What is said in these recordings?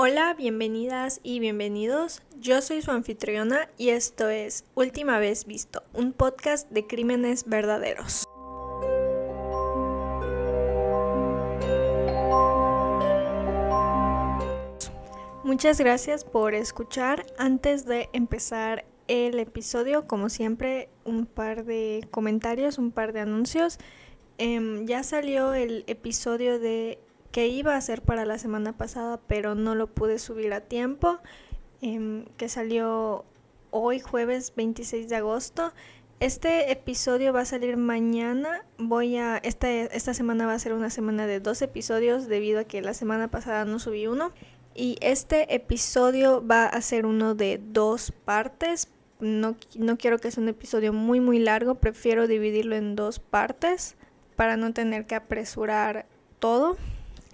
Hola, bienvenidas y bienvenidos. Yo soy su anfitriona y esto es Última vez visto, un podcast de crímenes verdaderos. Muchas gracias por escuchar. Antes de empezar el episodio, como siempre, un par de comentarios, un par de anuncios. Em, ya salió el episodio de que iba a ser para la semana pasada, pero no lo pude subir a tiempo, em, que salió hoy jueves 26 de agosto. Este episodio va a salir mañana. Voy a esta esta semana va a ser una semana de dos episodios debido a que la semana pasada no subí uno y este episodio va a ser uno de dos partes. No, no quiero que sea un episodio muy muy largo, prefiero dividirlo en dos partes para no tener que apresurar todo.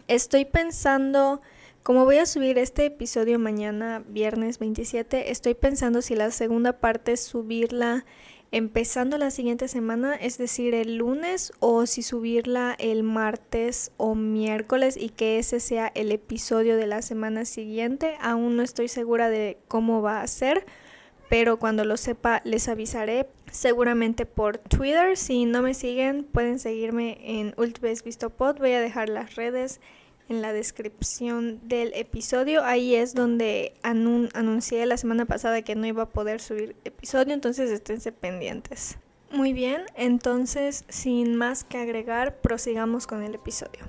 Estoy pensando, como voy a subir este episodio mañana, viernes 27, estoy pensando si la segunda parte subirla empezando la siguiente semana, es decir, el lunes, o si subirla el martes o miércoles y que ese sea el episodio de la semana siguiente. Aún no estoy segura de cómo va a ser pero cuando lo sepa les avisaré seguramente por Twitter. Si no me siguen pueden seguirme en Ultimates Visto Pod. Voy a dejar las redes en la descripción del episodio. Ahí es donde anuncié la semana pasada que no iba a poder subir episodio, entonces esténse pendientes. Muy bien, entonces sin más que agregar, prosigamos con el episodio.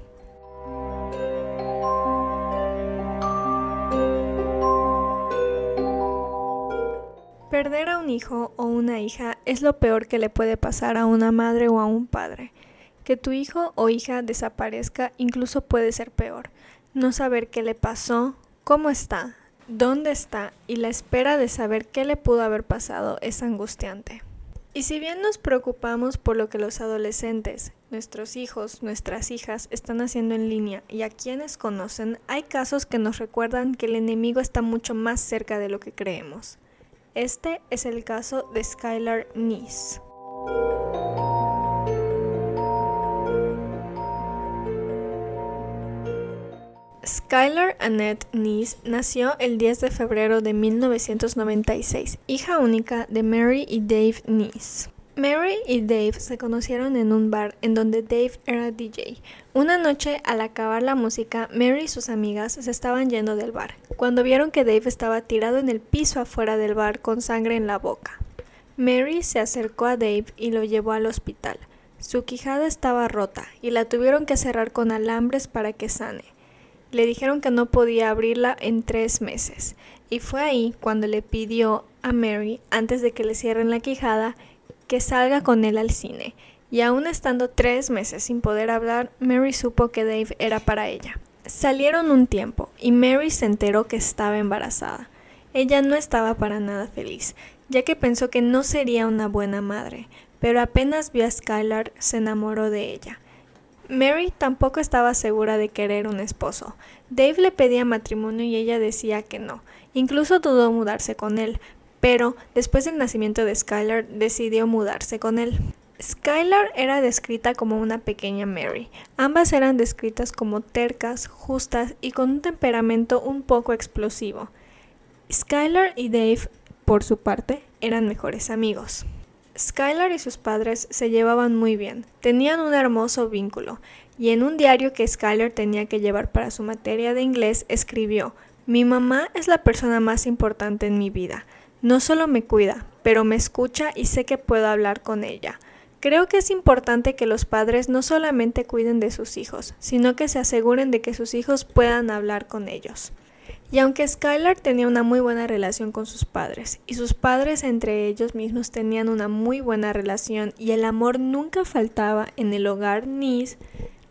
Perder a un hijo o una hija es lo peor que le puede pasar a una madre o a un padre. Que tu hijo o hija desaparezca incluso puede ser peor. No saber qué le pasó, cómo está, dónde está y la espera de saber qué le pudo haber pasado es angustiante. Y si bien nos preocupamos por lo que los adolescentes, nuestros hijos, nuestras hijas están haciendo en línea y a quienes conocen, hay casos que nos recuerdan que el enemigo está mucho más cerca de lo que creemos. Este es el caso de Skylar Neese. Skylar Annette Neese nació el 10 de febrero de 1996, hija única de Mary y Dave Neese. Mary y Dave se conocieron en un bar en donde Dave era DJ. Una noche, al acabar la música, Mary y sus amigas se estaban yendo del bar, cuando vieron que Dave estaba tirado en el piso afuera del bar con sangre en la boca. Mary se acercó a Dave y lo llevó al hospital. Su quijada estaba rota y la tuvieron que cerrar con alambres para que sane. Le dijeron que no podía abrirla en tres meses, y fue ahí cuando le pidió a Mary, antes de que le cierren la quijada, que salga con él al cine, y aún estando tres meses sin poder hablar, Mary supo que Dave era para ella. Salieron un tiempo, y Mary se enteró que estaba embarazada. Ella no estaba para nada feliz, ya que pensó que no sería una buena madre, pero apenas vio a Skylar se enamoró de ella. Mary tampoco estaba segura de querer un esposo. Dave le pedía matrimonio y ella decía que no. Incluso dudó mudarse con él, pero después del nacimiento de Skylar decidió mudarse con él. Skylar era descrita como una pequeña Mary. Ambas eran descritas como tercas, justas y con un temperamento un poco explosivo. Skylar y Dave, por su parte, eran mejores amigos. Skylar y sus padres se llevaban muy bien, tenían un hermoso vínculo, y en un diario que Skylar tenía que llevar para su materia de inglés escribió, Mi mamá es la persona más importante en mi vida. No solo me cuida, pero me escucha y sé que puedo hablar con ella. Creo que es importante que los padres no solamente cuiden de sus hijos, sino que se aseguren de que sus hijos puedan hablar con ellos. Y aunque Skylar tenía una muy buena relación con sus padres, y sus padres entre ellos mismos tenían una muy buena relación y el amor nunca faltaba en el hogar Nis,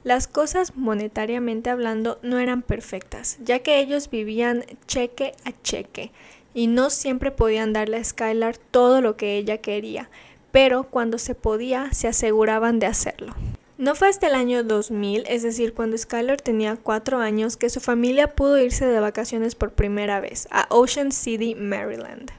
las cosas monetariamente hablando no eran perfectas, ya que ellos vivían cheque a cheque y no siempre podían darle a Skylar todo lo que ella quería, pero cuando se podía se aseguraban de hacerlo. No fue hasta el año 2000, es decir, cuando Skylar tenía cuatro años, que su familia pudo irse de vacaciones por primera vez a Ocean City, Maryland.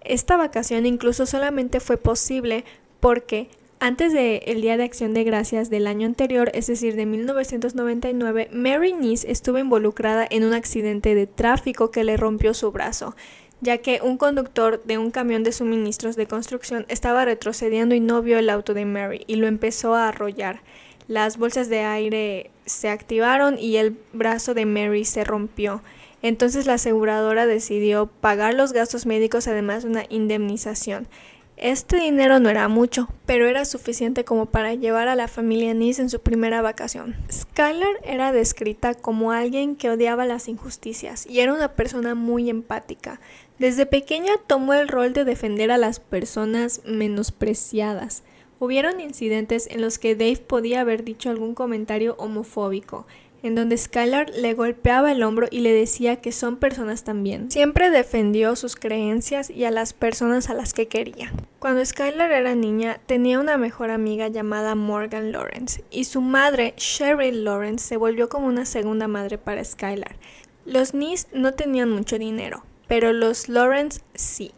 Esta vacación incluso solamente fue posible porque Antes del Día de Acción de Gracias del año anterior, es decir, de 1999, Mary Nice estuvo involucrada en un accidente de tráfico que le rompió su brazo, ya que un conductor de un camión de suministros de construcción estaba retrocediendo y no vio el auto de Mary y lo empezó a arrollar. Las bolsas de aire se activaron y el brazo de Mary se rompió. Entonces la aseguradora decidió pagar los gastos médicos además de una indemnización. Este dinero no era mucho, pero era suficiente como para llevar a la familia Nice en su primera vacación. Skylar era descrita como alguien que odiaba las injusticias y era una persona muy empática. Desde pequeña tomó el rol de defender a las personas menospreciadas. Hubieron incidentes en los que Dave podía haber dicho algún comentario homofóbico, en donde Skylar le golpeaba el hombro y le decía que son personas también. Siempre defendió sus creencias y a las personas a las que quería. Cuando Skylar era niña, tenía una mejor amiga llamada Morgan Lawrence, y su madre, Cheryl Lawrence, se volvió como una segunda madre para Skylar. Los Nis no tenían mucho dinero, pero los Lawrence sí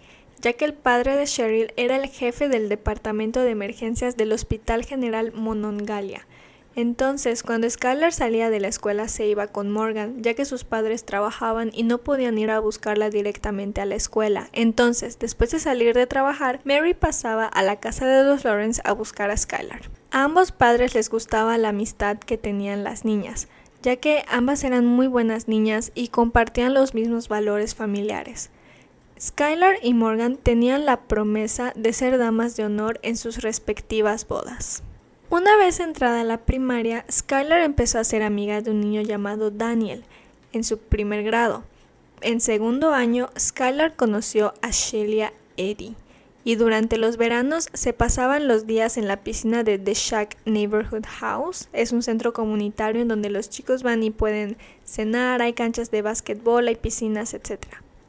ya que el padre de Cheryl era el jefe del departamento de emergencias del Hospital General Monongalia. Entonces, cuando Skylar salía de la escuela se iba con Morgan, ya que sus padres trabajaban y no podían ir a buscarla directamente a la escuela. Entonces, después de salir de trabajar, Mary pasaba a la casa de los Lawrence a buscar a Skylar. A ambos padres les gustaba la amistad que tenían las niñas, ya que ambas eran muy buenas niñas y compartían los mismos valores familiares. Skylar y Morgan tenían la promesa de ser damas de honor en sus respectivas bodas. Una vez entrada a la primaria, Skylar empezó a ser amiga de un niño llamado Daniel, en su primer grado. En segundo año, Skylar conoció a Shelia Eddy, y durante los veranos se pasaban los días en la piscina de The Shack Neighborhood House. Es un centro comunitario en donde los chicos van y pueden cenar, hay canchas de básquetbol, hay piscinas, etc.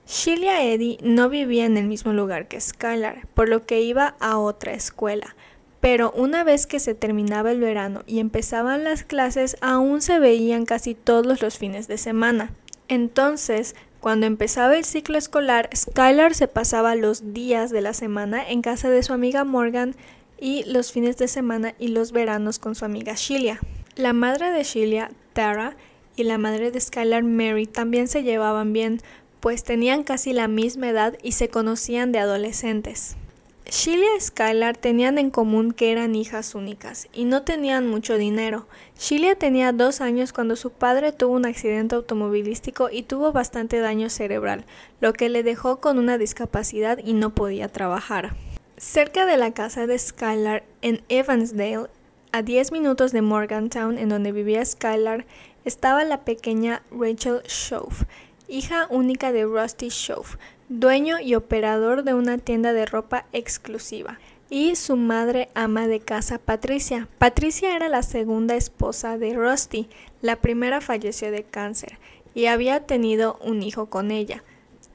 Shelia Eddy no vivía en el mismo lugar que Skylar, por lo que iba a otra escuela, pero una vez que se terminaba el verano y empezaban las clases, aún se veían casi todos los fines de semana. Entonces, cuando empezaba el ciclo escolar, Skylar se pasaba los días de la semana en casa de su amiga Morgan y los fines de semana y los veranos con su amiga Sheila. La madre de Sheila, Tara, y la madre de Skylar, Mary, también se llevaban bien, pues tenían casi la misma edad y se conocían de adolescentes. Sheila y Skylar tenían en común que eran hijas únicas y no tenían mucho dinero. Sheila tenía dos años cuando su padre tuvo un accidente automovilístico y tuvo bastante daño cerebral, lo que le dejó con una discapacidad y no podía trabajar. Cerca de la casa de Skylar en Evansdale, a 10 minutos de Morgantown, en donde vivía Skylar, estaba la pequeña Rachel Shove, hija única de Rusty Shove, dueño y operador de una tienda de ropa exclusiva, y su madre ama de casa Patricia. Patricia era la segunda esposa de Rusty, la primera falleció de cáncer y había tenido un hijo con ella.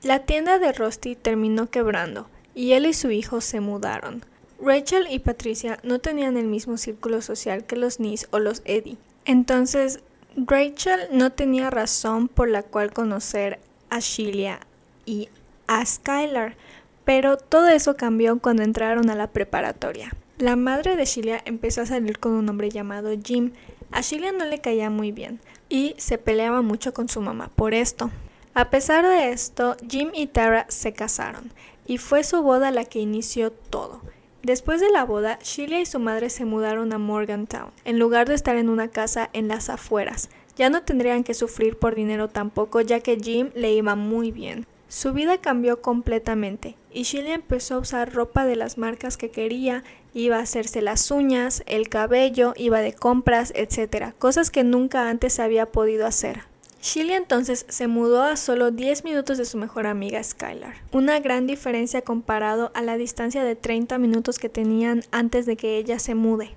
La tienda de Rusty terminó quebrando y él y su hijo se mudaron. Rachel y Patricia no tenían el mismo círculo social que los Nis o los Eddie. Entonces, Rachel no tenía razón por la cual conocer a Sheila y a Skylar, pero todo eso cambió cuando entraron a la preparatoria. La madre de Sheila empezó a salir con un hombre llamado Jim. A Sheila no le caía muy bien y se peleaba mucho con su mamá por esto. A pesar de esto, Jim y Tara se casaron y fue su boda la que inició todo. Después de la boda, Sheila y su madre se mudaron a Morgantown, en lugar de estar en una casa en las afueras. Ya no tendrían que sufrir por dinero tampoco, ya que Jim le iba muy bien. Su vida cambió completamente y Sheila empezó a usar ropa de las marcas que quería, iba a hacerse las uñas, el cabello, iba de compras, etc. Cosas que nunca antes había podido hacer. Sheila entonces se mudó a solo 10 minutos de su mejor amiga Skylar, una gran diferencia comparado a la distancia de 30 minutos que tenían antes de que ella se mude.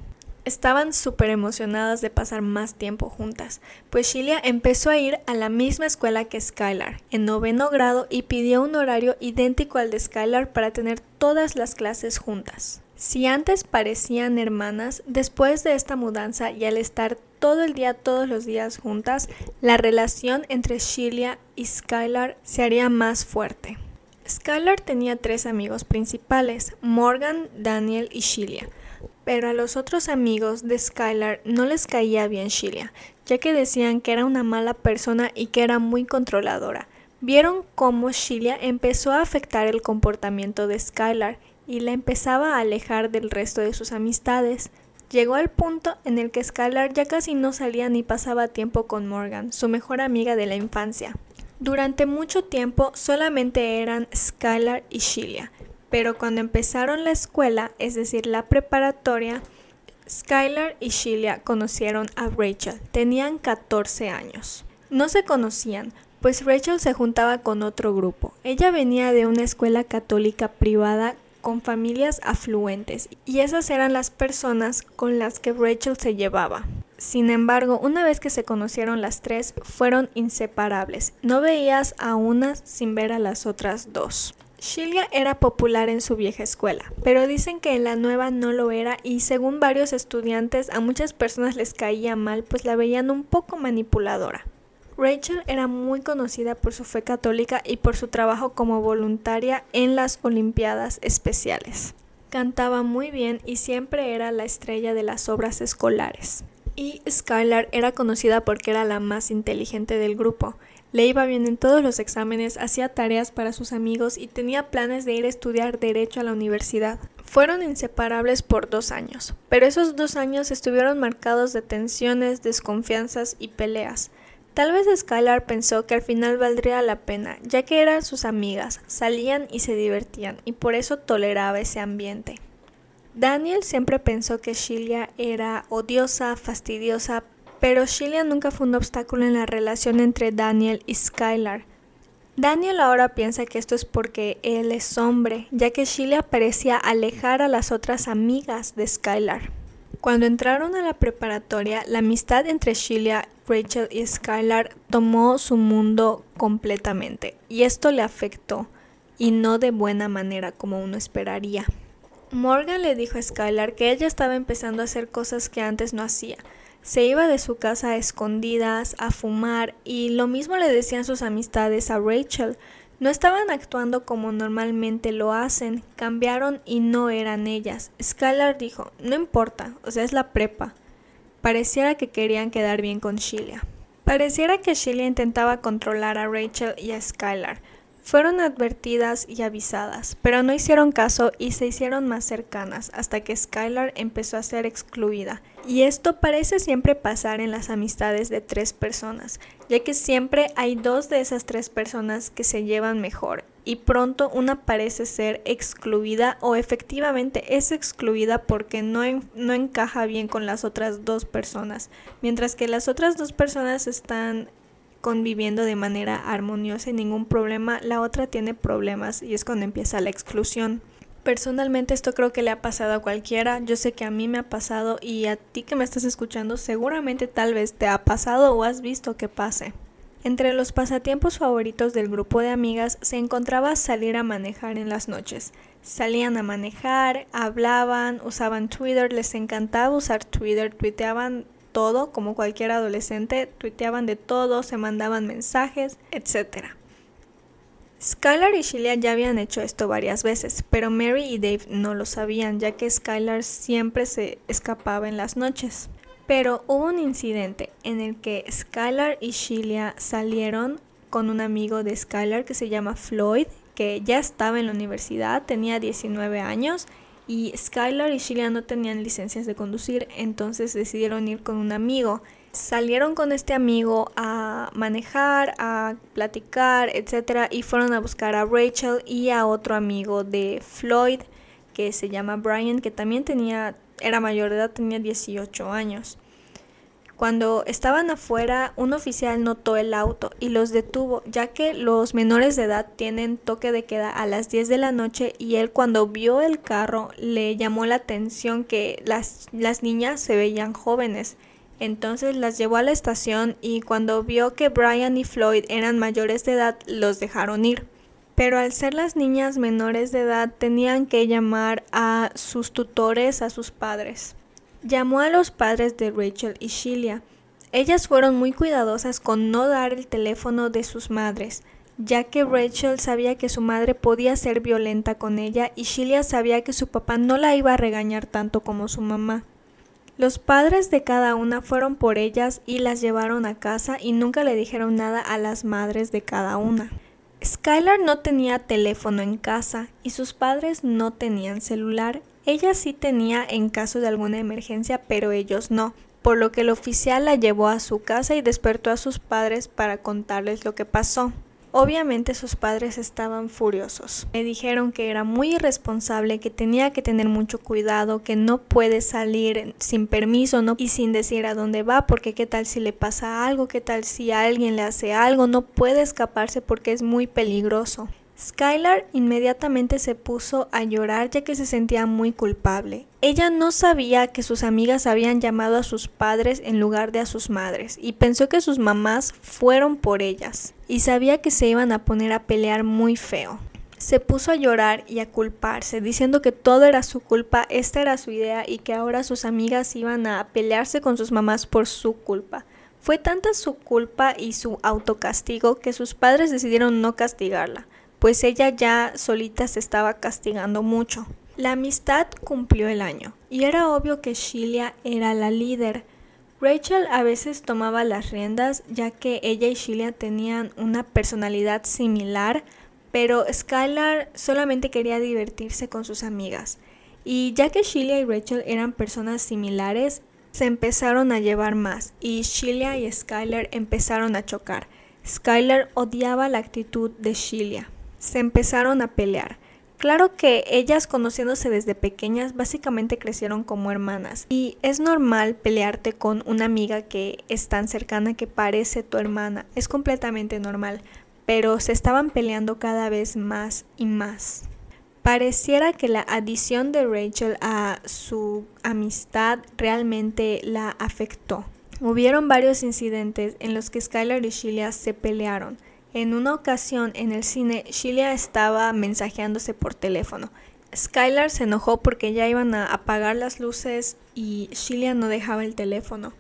Estaban súper emocionadas de pasar más tiempo juntas, pues Sheila empezó a ir a la misma escuela que Skylar, en noveno grado, y pidió un horario idéntico al de Skylar para tener todas las clases juntas. Si antes parecían hermanas, después de esta mudanza y al estar todo el día todos los días juntas, la relación entre Sheila y Skylar se haría más fuerte. Skylar tenía tres amigos principales, Morgan, Daniel y Sheila. Pero a los otros amigos de Skylar no les caía bien Sheila, ya que decían que era una mala persona y que era muy controladora. Vieron cómo Sheila empezó a afectar el comportamiento de Skylar y la empezaba a alejar del resto de sus amistades. Llegó al punto en el que Skylar ya casi no salía ni pasaba tiempo con Morgan, su mejor amiga de la infancia. Durante mucho tiempo solamente eran Skylar y Sheila, pero cuando empezaron la escuela, es decir, la preparatoria, Skylar y Sheila conocieron a Rachel. Tenían 14 años. No se conocían, pues Rachel se juntaba con otro grupo. Ella venía de una escuela católica privada con familias afluentes y esas eran las personas con las que Rachel se llevaba. Sin embargo, una vez que se conocieron las tres, fueron inseparables. No veías a una sin ver a las otras dos. Sheila era popular en su vieja escuela, pero dicen que en la nueva no lo era y según varios estudiantes a muchas personas les caía mal pues la veían un poco manipuladora. Rachel era muy conocida por su fe católica y por su trabajo como voluntaria en las Olimpiadas Especiales. Cantaba muy bien y siempre era la estrella de las obras escolares. Y Skylar era conocida porque era la más inteligente del grupo. Le iba bien en todos los exámenes, hacía tareas para sus amigos y tenía planes de ir a estudiar derecho a la universidad. Fueron inseparables por dos años, pero esos dos años estuvieron marcados de tensiones, desconfianzas y peleas. Tal vez Skylar pensó que al final valdría la pena, ya que eran sus amigas, salían y se divertían, y por eso toleraba ese ambiente. Daniel siempre pensó que Sheila era odiosa, fastidiosa, pero Sheila nunca fue un obstáculo en la relación entre Daniel y Skylar. Daniel ahora piensa que esto es porque él es hombre, ya que Sheila parecía alejar a las otras amigas de Skylar. Cuando entraron a la preparatoria, la amistad entre Sheila, Rachel y Skylar tomó su mundo completamente, y esto le afectó, y no de buena manera como uno esperaría. Morgan le dijo a Skylar que ella estaba empezando a hacer cosas que antes no hacía. Se iba de su casa a escondidas, a fumar, y lo mismo le decían sus amistades a Rachel. No estaban actuando como normalmente lo hacen, cambiaron y no eran ellas. Skylar dijo, no importa, o sea, es la prepa. Pareciera que querían quedar bien con Sheila. Pareciera que Sheila intentaba controlar a Rachel y a Skylar. Fueron advertidas y avisadas, pero no hicieron caso y se hicieron más cercanas hasta que Skylar empezó a ser excluida. Y esto parece siempre pasar en las amistades de tres personas, ya que siempre hay dos de esas tres personas que se llevan mejor y pronto una parece ser excluida o efectivamente es excluida porque no, no encaja bien con las otras dos personas, mientras que las otras dos personas están conviviendo de manera armoniosa y ningún problema, la otra tiene problemas y es cuando empieza la exclusión. Personalmente esto creo que le ha pasado a cualquiera, yo sé que a mí me ha pasado y a ti que me estás escuchando seguramente tal vez te ha pasado o has visto que pase. Entre los pasatiempos favoritos del grupo de amigas se encontraba salir a manejar en las noches. Salían a manejar, hablaban, usaban Twitter, les encantaba usar Twitter, tuiteaban todo, como cualquier adolescente, tuiteaban de todo, se mandaban mensajes, etc. Skylar y Sheila ya habían hecho esto varias veces, pero Mary y Dave no lo sabían, ya que Skylar siempre se escapaba en las noches. Pero hubo un incidente en el que Skylar y Sheila salieron con un amigo de Skylar que se llama Floyd, que ya estaba en la universidad, tenía 19 años y Skylar y Sheila no tenían licencias de conducir, entonces decidieron ir con un amigo. Salieron con este amigo a manejar, a platicar, etc. Y fueron a buscar a Rachel y a otro amigo de Floyd que se llama Brian, que también tenía, era mayor de edad, tenía 18 años. Cuando estaban afuera, un oficial notó el auto y los detuvo, ya que los menores de edad tienen toque de queda a las 10 de la noche y él cuando vio el carro le llamó la atención que las, las niñas se veían jóvenes. Entonces las llevó a la estación y cuando vio que Brian y Floyd eran mayores de edad, los dejaron ir. Pero al ser las niñas menores de edad tenían que llamar a sus tutores, a sus padres. Llamó a los padres de Rachel y Sheila. Ellas fueron muy cuidadosas con no dar el teléfono de sus madres. ya que Rachel sabía que su madre podía ser violenta con ella y Sheila sabía que su papá no la iba a regañar tanto como su mamá. Los padres de cada una fueron por ellas y las llevaron a casa y nunca le dijeron nada a las madres de cada una. Skylar no tenía teléfono en casa y sus padres no tenían celular. Ella sí tenía en caso de alguna emergencia, pero ellos no, por lo que el oficial la llevó a su casa y despertó a sus padres para contarles lo que pasó. Obviamente sus padres estaban furiosos. Me dijeron que era muy irresponsable, que tenía que tener mucho cuidado, que no puede salir sin permiso ¿no? y sin decir a dónde va, porque qué tal si le pasa algo, qué tal si alguien le hace algo, no puede escaparse porque es muy peligroso. Skylar inmediatamente se puso a llorar ya que se sentía muy culpable. Ella no sabía que sus amigas habían llamado a sus padres en lugar de a sus madres y pensó que sus mamás fueron por ellas y sabía que se iban a poner a pelear muy feo. Se puso a llorar y a culparse, diciendo que todo era su culpa, esta era su idea y que ahora sus amigas iban a pelearse con sus mamás por su culpa. Fue tanta su culpa y su autocastigo que sus padres decidieron no castigarla pues ella ya solita se estaba castigando mucho. La amistad cumplió el año y era obvio que Sheila era la líder. Rachel a veces tomaba las riendas ya que ella y Sheila tenían una personalidad similar, pero Skylar solamente quería divertirse con sus amigas. Y ya que Sheila y Rachel eran personas similares, se empezaron a llevar más y Sheila y Skylar empezaron a chocar. Skylar odiaba la actitud de Sheila se empezaron a pelear. Claro que ellas conociéndose desde pequeñas básicamente crecieron como hermanas y es normal pelearte con una amiga que es tan cercana que parece tu hermana, es completamente normal, pero se estaban peleando cada vez más y más. Pareciera que la adición de Rachel a su amistad realmente la afectó. Hubieron varios incidentes en los que Skylar y Sheila se pelearon. En una ocasión en el cine, Sheila estaba mensajeándose por teléfono. Skylar se enojó porque ya iban a apagar las luces y Sheila no dejaba el teléfono.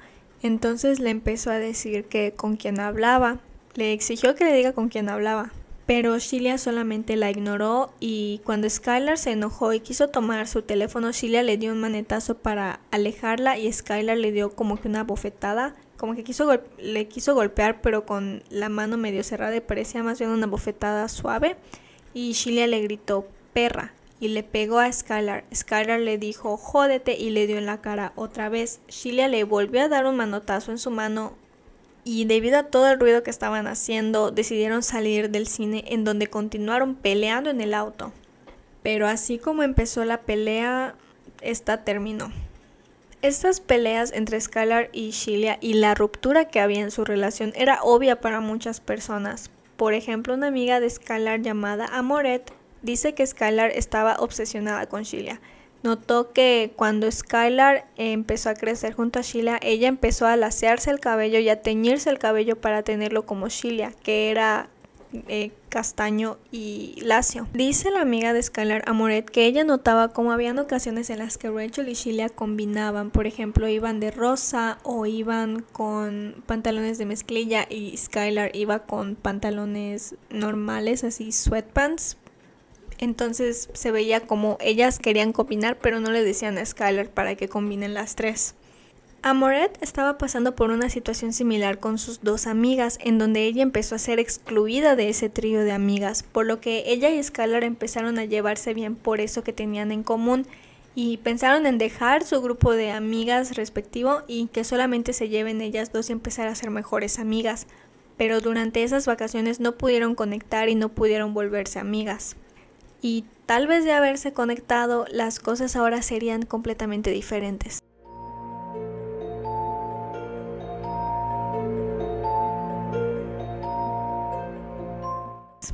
Entonces le empezó a decir que con quién hablaba. Le exigió que le diga con quién hablaba. Pero Sheila solamente la ignoró y cuando Skylar se enojó y quiso tomar su teléfono, Sheila le dio un manetazo para alejarla y Skylar le dio como que una bofetada como que quiso le quiso golpear, pero con la mano medio cerrada y parecía más bien una bofetada suave. Y Sheila le gritó perra y le pegó a Skylar. Skylar le dijo jódete y le dio en la cara otra vez. Sheila le volvió a dar un manotazo en su mano y debido a todo el ruido que estaban haciendo decidieron salir del cine en donde continuaron peleando en el auto. Pero así como empezó la pelea, esta terminó. Estas peleas entre Skylar y Sheila y la ruptura que había en su relación era obvia para muchas personas. Por ejemplo, una amiga de Skylar llamada Amoret dice que Skylar estaba obsesionada con Sheila. Notó que cuando Skylar empezó a crecer junto a Sheila, ella empezó a lasearse el cabello y a teñirse el cabello para tenerlo como Sheila, que era eh, castaño y lacio. Dice la amiga de Skylar Amoret que ella notaba como habían ocasiones en las que Rachel y Sheila combinaban, por ejemplo, iban de rosa o iban con pantalones de mezclilla y Skylar iba con pantalones normales, así sweatpants. Entonces se veía como ellas querían combinar, pero no le decían a Skylar para que combinen las tres. Amoret estaba pasando por una situación similar con sus dos amigas, en donde ella empezó a ser excluida de ese trío de amigas, por lo que ella y Skylar empezaron a llevarse bien por eso que tenían en común y pensaron en dejar su grupo de amigas respectivo y que solamente se lleven ellas dos y empezar a ser mejores amigas. Pero durante esas vacaciones no pudieron conectar y no pudieron volverse amigas. Y tal vez de haberse conectado, las cosas ahora serían completamente diferentes.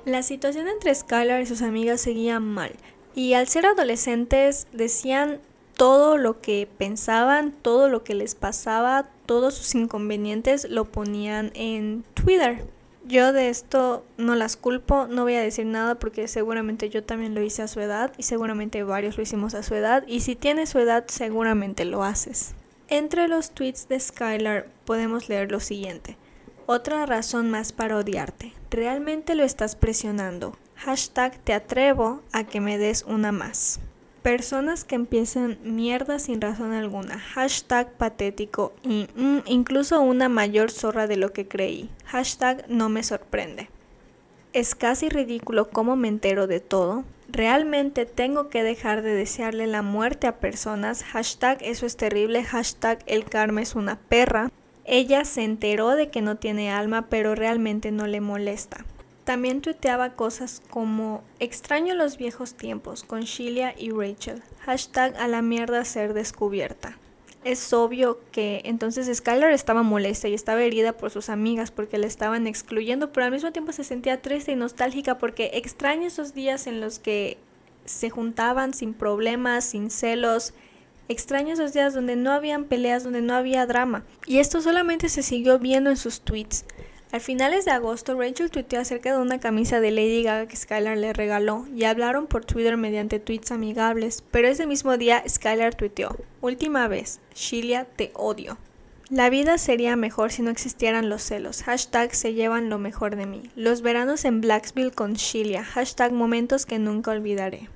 La situación entre Skylar y sus amigas seguía mal, y al ser adolescentes decían todo lo que pensaban, todo lo que les pasaba, todos sus inconvenientes lo ponían en Twitter. Yo de esto no las culpo, no voy a decir nada porque seguramente yo también lo hice a su edad y seguramente varios lo hicimos a su edad y si tienes su edad seguramente lo haces. Entre los tweets de Skylar podemos leer lo siguiente. Otra razón más para odiarte. Realmente lo estás presionando. Hashtag te atrevo a que me des una más. Personas que empiezan mierda sin razón alguna. Hashtag patético y mm, incluso una mayor zorra de lo que creí. Hashtag no me sorprende. Es casi ridículo cómo me entero de todo. Realmente tengo que dejar de desearle la muerte a personas. Hashtag eso es terrible. Hashtag el karma es una perra. Ella se enteró de que no tiene alma, pero realmente no le molesta. También tuiteaba cosas como extraño los viejos tiempos con Sheila y Rachel. Hashtag a la mierda ser descubierta. Es obvio que entonces Skylar estaba molesta y estaba herida por sus amigas porque le estaban excluyendo, pero al mismo tiempo se sentía triste y nostálgica porque extraña esos días en los que se juntaban sin problemas, sin celos, Extraño esos días donde no habían peleas, donde no había drama. Y esto solamente se siguió viendo en sus tweets. Al finales de agosto, Rachel tuiteó acerca de una camisa de Lady Gaga que Skylar le regaló y hablaron por Twitter mediante tweets amigables, pero ese mismo día Skylar tuiteó, última vez, Sheila te odio. La vida sería mejor si no existieran los celos. Hashtag se llevan lo mejor de mí. Los veranos en Blacksville con Sheila. Hashtag momentos que nunca olvidaré.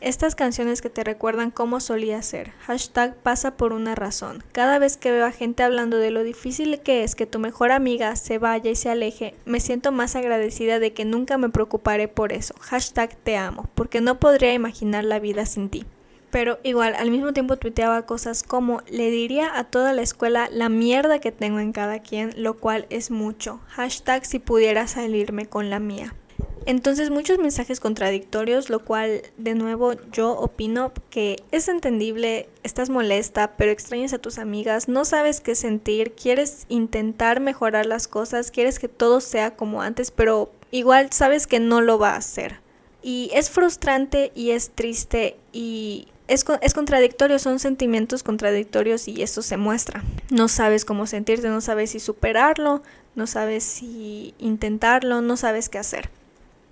Estas canciones que te recuerdan cómo solía ser. Hashtag pasa por una razón. Cada vez que veo a gente hablando de lo difícil que es que tu mejor amiga se vaya y se aleje, me siento más agradecida de que nunca me preocuparé por eso. Hashtag te amo, porque no podría imaginar la vida sin ti. Pero igual, al mismo tiempo tuiteaba cosas como le diría a toda la escuela la mierda que tengo en cada quien, lo cual es mucho. Hashtag si pudiera salirme con la mía. Entonces muchos mensajes contradictorios, lo cual de nuevo yo opino que es entendible, estás molesta, pero extrañas a tus amigas, no sabes qué sentir, quieres intentar mejorar las cosas, quieres que todo sea como antes, pero igual sabes que no lo va a hacer. Y es frustrante y es triste y es, es, contradictorio, son sentimientos contradictorios y eso se muestra. No sabes cómo sentirte, no sabes si superarlo, no sabes si intentarlo, no sabes qué hacer.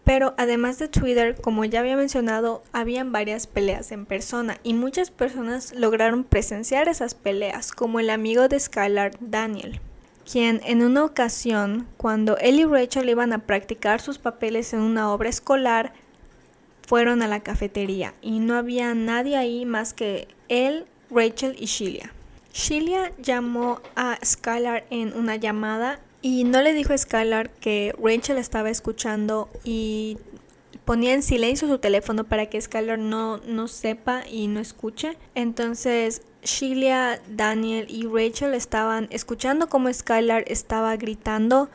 Pero además de Twitter, como ya había mencionado, habían varias peleas en persona y muchas personas lograron presenciar esas peleas, como el amigo de Skylar, Daniel, quien en una ocasión, cuando él y Rachel iban a practicar sus papeles en una obra escolar, fueron a la cafetería y no había nadie ahí más que él, Rachel y Sheila. Sheila llamó a Skylar en una llamada y no le dijo a Skylar que Rachel estaba escuchando y ponía en silencio su teléfono para que Skylar no, no sepa y no escuche. Entonces Sheila, Daniel y Rachel estaban escuchando cómo Skylar estaba gritando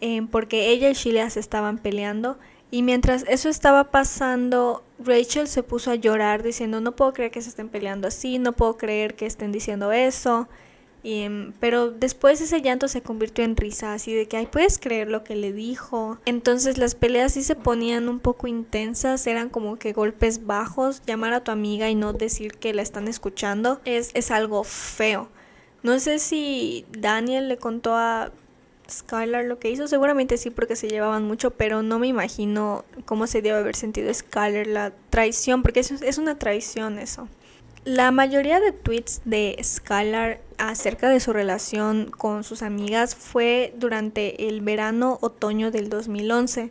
eh, porque ella y Sheila se estaban peleando. Y mientras eso estaba pasando, Rachel se puso a llorar diciendo, no puedo creer que se estén peleando así, no puedo creer que estén diciendo eso. Em, pero después ese llanto se convirtió en risa, así de que, ay, puedes creer lo que le dijo. Entonces las peleas sí se ponían un poco intensas, eran como que golpes bajos, llamar a tu amiga y no decir que la están escuchando es, es algo feo. No sé si Daniel le contó a Skylar lo que hizo, seguramente sí porque se llevaban mucho, pero no me imagino cómo se debe haber sentido Skylar la traición, porque eso es una traición eso. La mayoría de tweets de Skylar acerca de su relación con sus amigas fue durante el verano-otoño del 2011.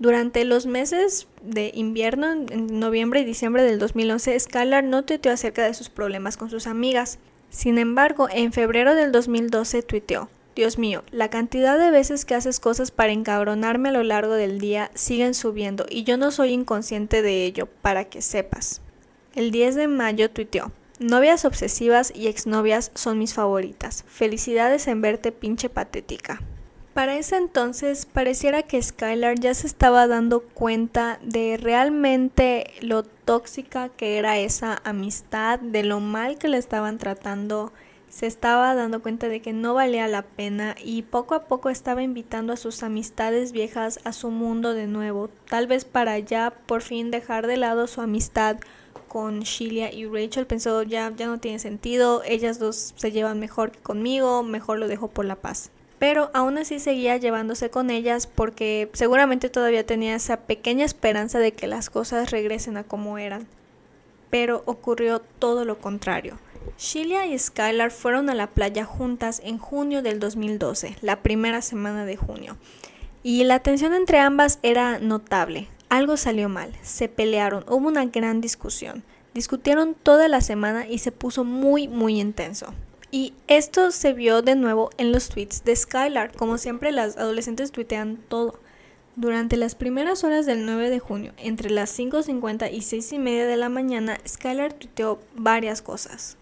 Durante los meses de invierno, en noviembre y diciembre del 2011, Skylar no tuiteó acerca de sus problemas con sus amigas. Sin embargo, en febrero del 2012 tuiteó, Dios mío, la cantidad de veces que haces cosas para encabronarme a lo largo del día siguen subiendo y yo no soy inconsciente de ello, para que sepas. El 10 de mayo tuiteó, novias obsesivas y exnovias son mis favoritas. Felicidades en verte pinche patética. Para ese entonces pareciera que Skylar ya se estaba dando cuenta de realmente lo tóxica que era esa amistad, de lo mal que le estaban tratando, se estaba dando cuenta de que no valía la pena y poco a poco estaba invitando a sus amistades viejas a su mundo de nuevo, tal vez para ya por fin dejar de lado su amistad con Sheila y Rachel pensó ya, ya no tiene sentido, ellas dos se llevan mejor que conmigo, mejor lo dejo por la paz. Pero aún así seguía llevándose con ellas porque seguramente todavía tenía esa pequeña esperanza de que las cosas regresen a como eran. Pero ocurrió todo lo contrario. Sheila y Skylar fueron a la playa juntas en junio del 2012, la primera semana de junio. Y la tensión entre ambas era notable. Algo salió mal, se pelearon, hubo una gran discusión. Discutieron toda la semana y se puso muy muy intenso. Y esto se vio de nuevo en los tweets de Skylar. Como siempre, las adolescentes tuitean todo. Durante las primeras horas del 9 de junio, entre las 5.50 y 6.30 de la mañana, Skylar tuiteó varias cosas.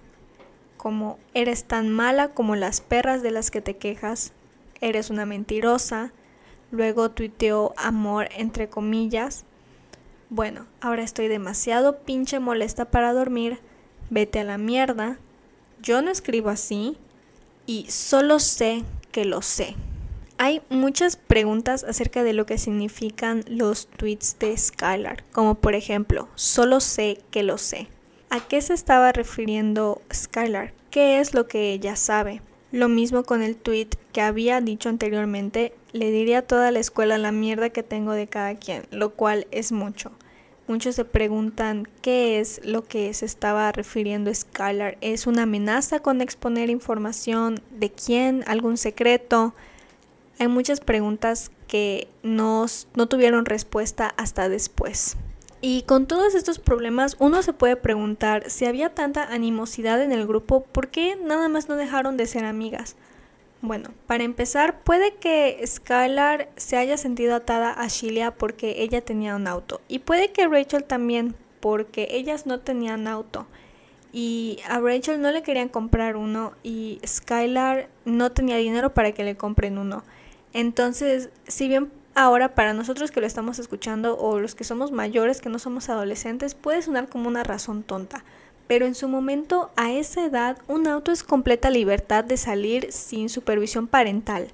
Como eres tan mala como las perras de las que te quejas, eres una mentirosa. Luego tuiteó amor entre comillas. Bueno, ahora estoy demasiado pinche molesta para dormir. Vete a la mierda. Yo no escribo así y solo sé que lo sé. Hay muchas preguntas acerca de lo que significan los tweets de Skylar, como por ejemplo, solo sé que lo sé. ¿A qué se estaba refiriendo Skylar? ¿Qué es lo que ella sabe? Lo mismo con el tweet que había dicho anteriormente, le diría a toda la escuela la mierda que tengo de cada quien, lo cual es mucho. Muchos se preguntan qué es lo que se estaba refiriendo Skylar. ¿Es una amenaza con exponer información? ¿De quién? ¿Algún secreto? Hay muchas preguntas que no, no tuvieron respuesta hasta después. Y con todos estos problemas uno se puede preguntar si había tanta animosidad en el grupo, ¿por qué nada más no dejaron de ser amigas? Bueno, para empezar, puede que Skylar se haya sentido atada a Sheila porque ella tenía un auto. Y puede que Rachel también, porque ellas no tenían auto. Y a Rachel no le querían comprar uno y Skylar no tenía dinero para que le compren uno. Entonces, si bien ahora para nosotros que lo estamos escuchando o los que somos mayores, que no somos adolescentes, puede sonar como una razón tonta pero en su momento a esa edad un auto es completa libertad de salir sin supervisión parental,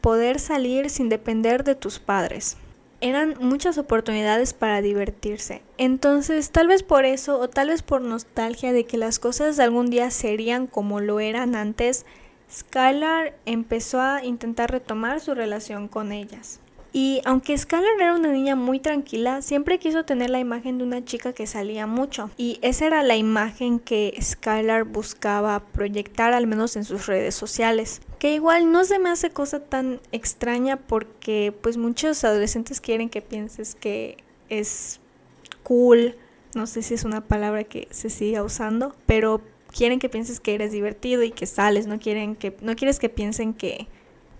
poder salir sin depender de tus padres. Eran muchas oportunidades para divertirse. Entonces, tal vez por eso o tal vez por nostalgia de que las cosas algún día serían como lo eran antes, Skylar empezó a intentar retomar su relación con ellas. Y aunque Skylar era una niña muy tranquila, siempre quiso tener la imagen de una chica que salía mucho. Y esa era la imagen que Skylar buscaba proyectar, al menos en sus redes sociales. Que igual no se me hace cosa tan extraña porque pues muchos adolescentes quieren que pienses que es cool. No sé si es una palabra que se siga usando, pero quieren que pienses que eres divertido y que sales, no quieren que no quieres que piensen que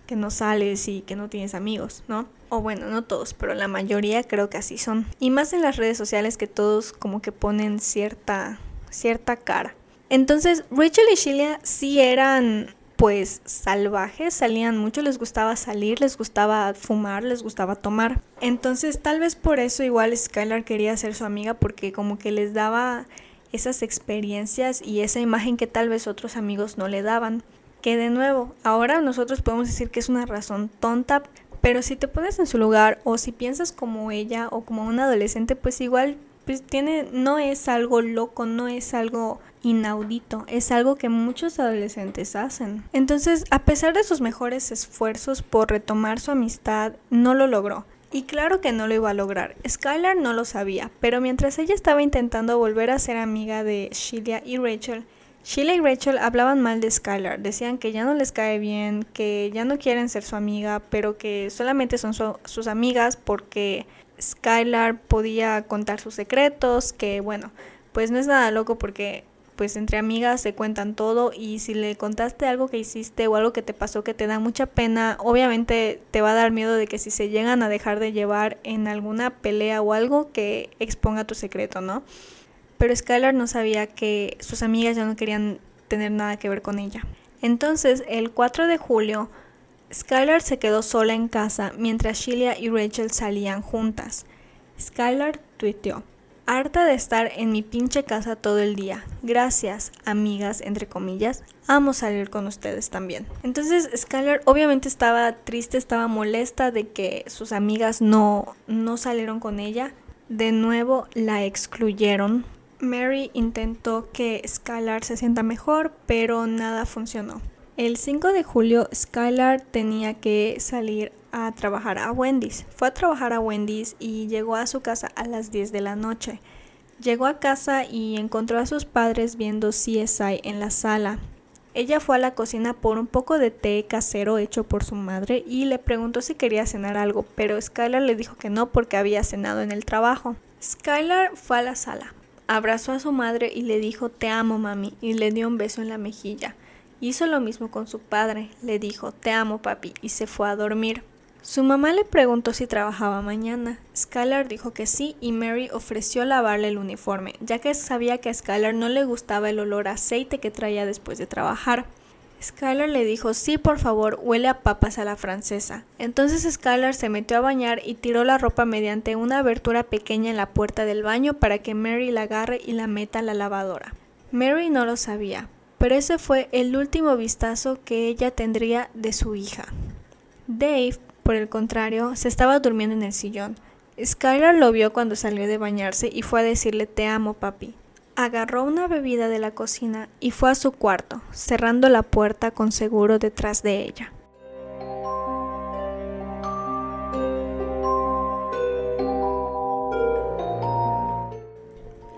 que no sales y que no tienes amigos, ¿no? O bueno, no todos, pero la mayoría creo que así son. Y más en las redes sociales que todos como que ponen cierta, cierta cara. Entonces, Rachel y Sheila sí eran pues salvajes, salían mucho, les gustaba salir, les gustaba fumar, les gustaba tomar. Entonces, tal vez por eso igual Skylar quería ser su amiga porque como que les daba esas experiencias y esa imagen que tal vez otros amigos no le daban. Que de nuevo, ahora nosotros podemos decir que es una razón tonta, pero si te pones en su lugar o si piensas como ella o como un adolescente, pues igual pues tiene no es algo loco, no es algo inaudito, es algo que muchos adolescentes hacen. Entonces, a pesar de sus mejores esfuerzos por retomar su amistad, no lo logró. Y claro que no lo iba a lograr. Skylar no lo sabía, pero mientras ella estaba intentando volver a ser amiga de Sheila y Rachel, Sheila y Rachel hablaban mal de Skylar, decían que ya no les cae bien, que ya no quieren ser su amiga, pero que solamente son sus amigas porque Skylar podía contar sus secretos, que bueno, pues no es nada loco porque pues entre amigas se cuentan todo y si le contaste algo que hiciste o algo que te pasó que te da mucha pena, obviamente te va a dar miedo de que si se llegan a dejar de llevar en alguna pelea o algo que exponga tu secreto, ¿no? Pero Skylar no sabía que sus amigas ya no querían tener nada que ver con ella. Entonces, el 4 de julio, Skylar se quedó sola en casa mientras Sheila y Rachel salían juntas. Skylar tuiteó, harta de estar en mi pinche casa todo el día. Gracias, amigas, entre comillas. Amo salir con ustedes también. Entonces Skylar obviamente estaba triste, estaba molesta de que sus amigas no, no salieron con ella. De nuevo la excluyeron Mary intentó que Skylar se sienta mejor, pero nada funcionó. El 5 de julio, Skylar tenía que salir a trabajar a Wendy's. Fue a trabajar a Wendy's y llegó a su casa a las 10 de la noche. Llegó a casa y encontró a sus padres viendo CSI en la sala. Ella fue a la cocina por un poco de té casero hecho por su madre y le preguntó si quería cenar algo, pero Skylar le dijo que no porque había cenado en el trabajo. Skylar fue a la sala, abrazó a su madre y le dijo te amo mami y le dio un beso en la mejilla. Hizo lo mismo con su padre, le dijo te amo papi y se fue a dormir. Su mamá le preguntó si trabajaba mañana. Skylar dijo que sí y Mary ofreció lavarle el uniforme, ya que sabía que a Skylar no le gustaba el olor a aceite que traía después de trabajar. Skylar le dijo sí, por favor, huele a papas a la francesa. Entonces Skylar se metió a bañar y tiró la ropa mediante una abertura pequeña en la puerta del baño para que Mary la agarre y la meta a la lavadora. Mary no lo sabía, pero ese fue el último vistazo que ella tendría de su hija. Dave por el contrario, se estaba durmiendo en el sillón. Skylar lo vio cuando salió de bañarse y fue a decirle te amo, papi. Agarró una bebida de la cocina y fue a su cuarto, cerrando la puerta con seguro detrás de ella.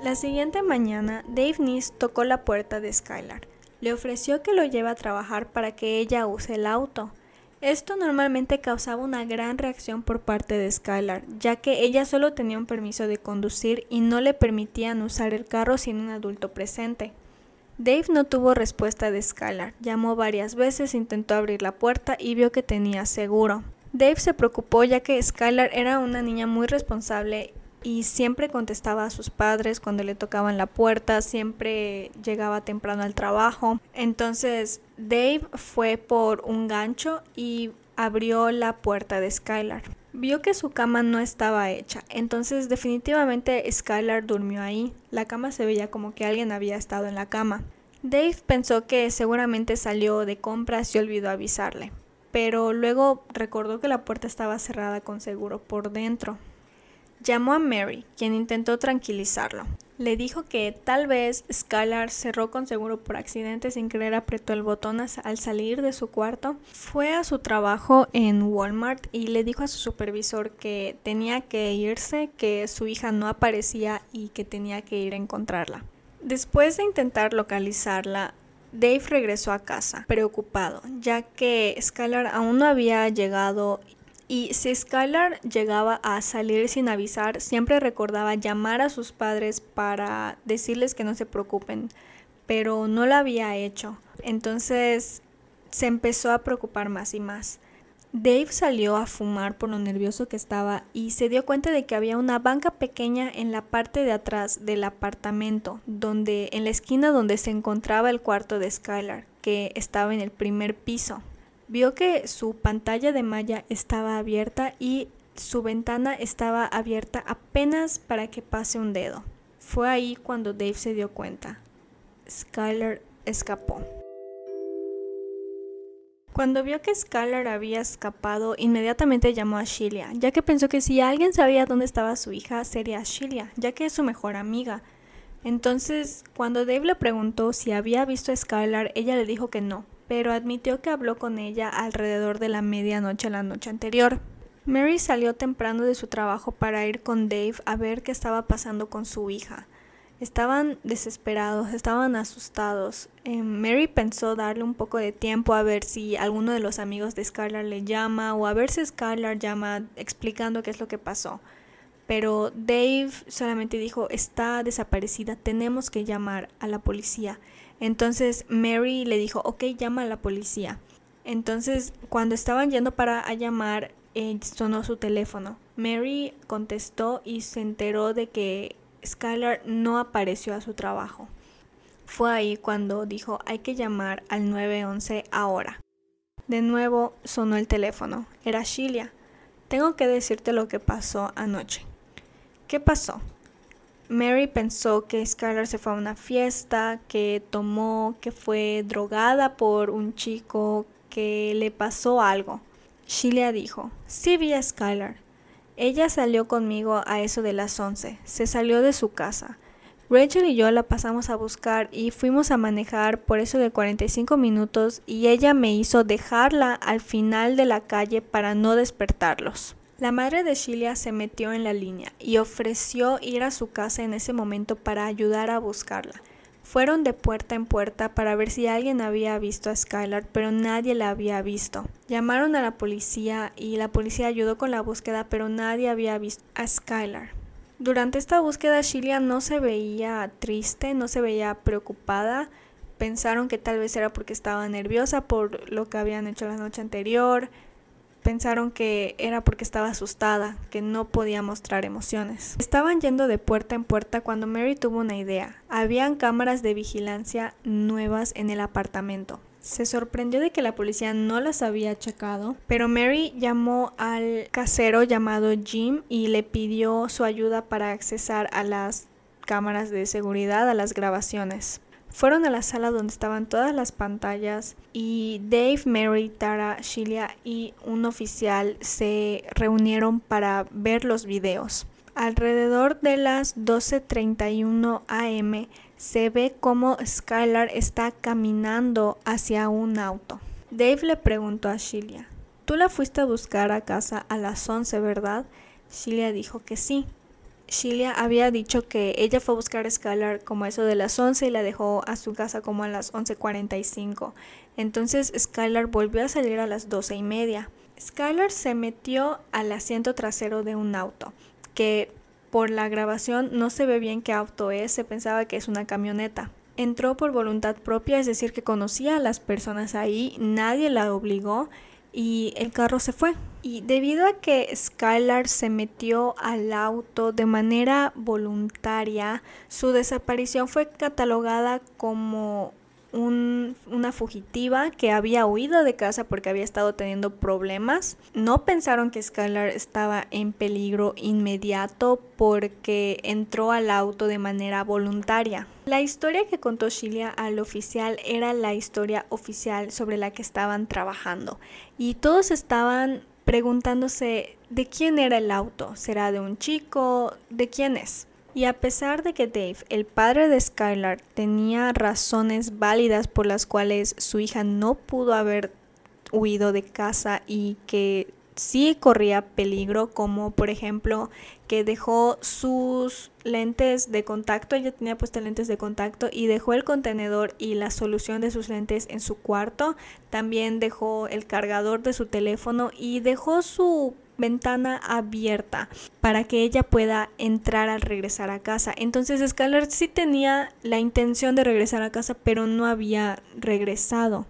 La siguiente mañana, Dave Neese tocó la puerta de Skylar. Le ofreció que lo lleve a trabajar para que ella use el auto. Esto normalmente causaba una gran reacción por parte de Skylar, ya que ella solo tenía un permiso de conducir y no le permitían usar el carro sin un adulto presente. Dave no tuvo respuesta de Skylar, llamó varias veces, intentó abrir la puerta y vio que tenía seguro. Dave se preocupó ya que Skylar era una niña muy responsable y siempre contestaba a sus padres cuando le tocaban la puerta, siempre llegaba temprano al trabajo. Entonces Dave fue por un gancho y abrió la puerta de Skylar. Vio que su cama no estaba hecha, entonces definitivamente Skylar durmió ahí. La cama se veía como que alguien había estado en la cama. Dave pensó que seguramente salió de compras y olvidó avisarle, pero luego recordó que la puerta estaba cerrada con seguro por dentro. Llamó a Mary, quien intentó tranquilizarlo. Le dijo que tal vez Skylar cerró con seguro por accidente sin querer apretó el botón al salir de su cuarto. Fue a su trabajo en Walmart y le dijo a su supervisor que tenía que irse, que su hija no aparecía y que tenía que ir a encontrarla. Después de intentar localizarla, Dave regresó a casa, preocupado, ya que Skylar aún no había llegado y si Skylar llegaba a salir sin avisar, siempre recordaba llamar a sus padres para decirles que no se preocupen, pero no lo había hecho. Entonces se empezó a preocupar más y más. Dave salió a fumar por lo nervioso que estaba y se dio cuenta de que había una banca pequeña en la parte de atrás del apartamento, donde en la esquina donde se encontraba el cuarto de Skylar, que estaba en el primer piso. Vio que su pantalla de malla estaba abierta y su ventana estaba abierta apenas para que pase un dedo. Fue ahí cuando Dave se dio cuenta. Skylar escapó. Cuando vio que Skylar había escapado, inmediatamente llamó a Sheila, ya que pensó que si alguien sabía dónde estaba su hija, sería Sheila, ya que es su mejor amiga. Entonces, cuando Dave le preguntó si había visto a Skylar, ella le dijo que no, pero admitió que habló con ella alrededor de la medianoche la noche anterior. Mary salió temprano de su trabajo para ir con Dave a ver qué estaba pasando con su hija. Estaban desesperados, estaban asustados. Eh, Mary pensó darle un poco de tiempo a ver si alguno de los amigos de Skylar le llama o a ver si Skylar llama explicando qué es lo que pasó. Pero Dave solamente dijo, está desaparecida, tenemos que llamar a la policía. Entonces Mary le dijo, ok, llama a la policía. Entonces cuando estaban yendo para llamar, eh, sonó su teléfono. Mary contestó y se enteró de que Skylar no apareció a su trabajo. Fue ahí cuando dijo, hay que llamar al 911 ahora. De nuevo sonó el teléfono. Era Sheila. Tengo que decirte lo que pasó anoche. ¿Qué pasó? Mary pensó que Skylar se fue a una fiesta, que tomó, que fue drogada por un chico, que le pasó algo. Sheila dijo, sí vi a Skylar. Ella salió conmigo a eso de las 11. Se salió de su casa. Rachel y yo la pasamos a buscar y fuimos a manejar por eso de 45 minutos y ella me hizo dejarla al final de la calle para no despertarlos. La madre de Sheila se metió en la línea y ofreció ir a su casa en ese momento para ayudar a buscarla. Fueron de puerta en puerta para ver si alguien había visto a Skylar, pero nadie la había visto. Llamaron a la policía y la policía ayudó con la búsqueda, pero nadie había visto a Skylar. Durante esta búsqueda, Sheila no se veía triste, no se veía preocupada. Pensaron que tal vez era porque estaba nerviosa por lo que habían hecho la noche anterior. Pensaron que era porque estaba asustada, que no podía mostrar emociones. Estaban yendo de puerta en puerta cuando Mary tuvo una idea. Habían cámaras de vigilancia nuevas en el apartamento. Se sorprendió de que la policía no las había checado, pero Mary llamó al casero llamado Jim y le pidió su ayuda para accesar a las cámaras de seguridad, a las grabaciones. Fueron a la sala donde estaban todas las pantallas y Dave, Mary, Tara, Sheila y un oficial se reunieron para ver los videos. Alrededor de las 12.31 am se ve como Skylar está caminando hacia un auto. Dave le preguntó a Sheila, ¿tú la fuiste a buscar a casa a las 11, verdad? Sheila dijo que sí. Sheila había dicho que ella fue a buscar a Skylar como eso de las 11 y la dejó a su casa como a las 11.45. Entonces Skylar volvió a salir a las 12 y media. Skylar se metió al asiento trasero de un auto, que por la grabación no se ve bien qué auto es, se pensaba que es una camioneta. Entró por voluntad propia, es decir, que conocía a las personas ahí, nadie la obligó y el carro se fue. Y debido a que Skylar se metió al auto de manera voluntaria, su desaparición fue catalogada como una fugitiva que había huido de casa porque había estado teniendo problemas. No pensaron que Skylar estaba en peligro inmediato porque entró al auto de manera voluntaria. La historia que contó Sheila al oficial era la historia oficial sobre la que estaban trabajando y todos estaban preguntándose de quién era el auto. ¿Será de un chico? ¿De quién es? Y a pesar de que Dave, el padre de Skylar, tenía razones válidas por las cuales su hija no pudo haber huido de casa y que sí corría peligro, como por ejemplo que dejó sus lentes de contacto, ella tenía puestas lentes de contacto y dejó el contenedor y la solución de sus lentes en su cuarto, también dejó el cargador de su teléfono y dejó su ventana abierta para que ella pueda entrar al regresar a casa. Entonces Skylar sí tenía la intención de regresar a casa, pero no había regresado.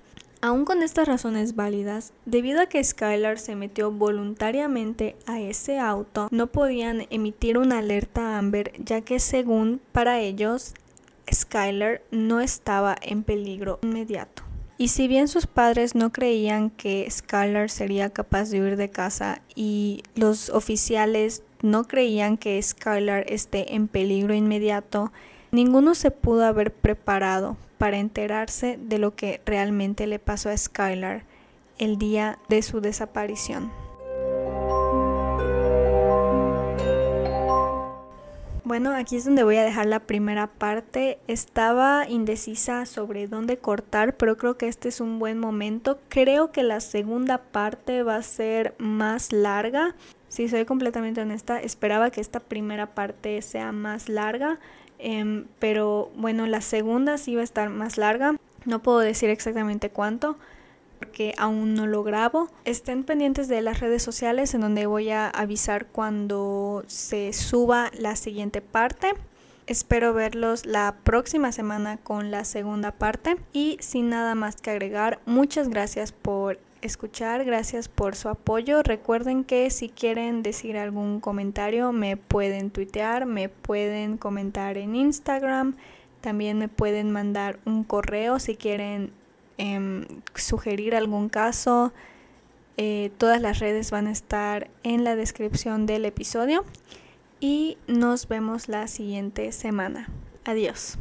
Aún con estas razones válidas, debido a que Skylar se metió voluntariamente a ese auto, no podían emitir una alerta Amber ya que según para ellos, Skylar no estaba en peligro inmediato. Y si bien sus padres no creían que Skylar sería capaz de huir de casa y los oficiales no creían que Skylar esté en peligro inmediato, ninguno se pudo haber preparado para enterarse de lo que realmente le pasó a Skylar el día de su desaparición. Bueno, aquí es donde voy a dejar la primera parte. Estaba indecisa sobre dónde cortar, pero creo que este es un buen momento. Creo que la segunda parte va a ser más larga. Si soy completamente honesta, esperaba que esta primera parte sea más larga, em, pero bueno, la segunda sí va a estar más larga. No puedo decir exactamente cuánto, porque aún no lo grabo. Estén pendientes de las redes sociales en donde voy a avisar cuando se suba la siguiente parte. Espero verlos la próxima semana con la segunda parte y sin nada más que agregar, muchas gracias por escuchar, gracias por su apoyo. Recuerden que si quieren decir algún comentario me pueden tuitear, me pueden comentar en Instagram, también me pueden mandar un correo si quieren Em, sugerir algún caso, eh, todas las redes van a estar en la descripción del episodio y nos vemos la siguiente semana. Adiós.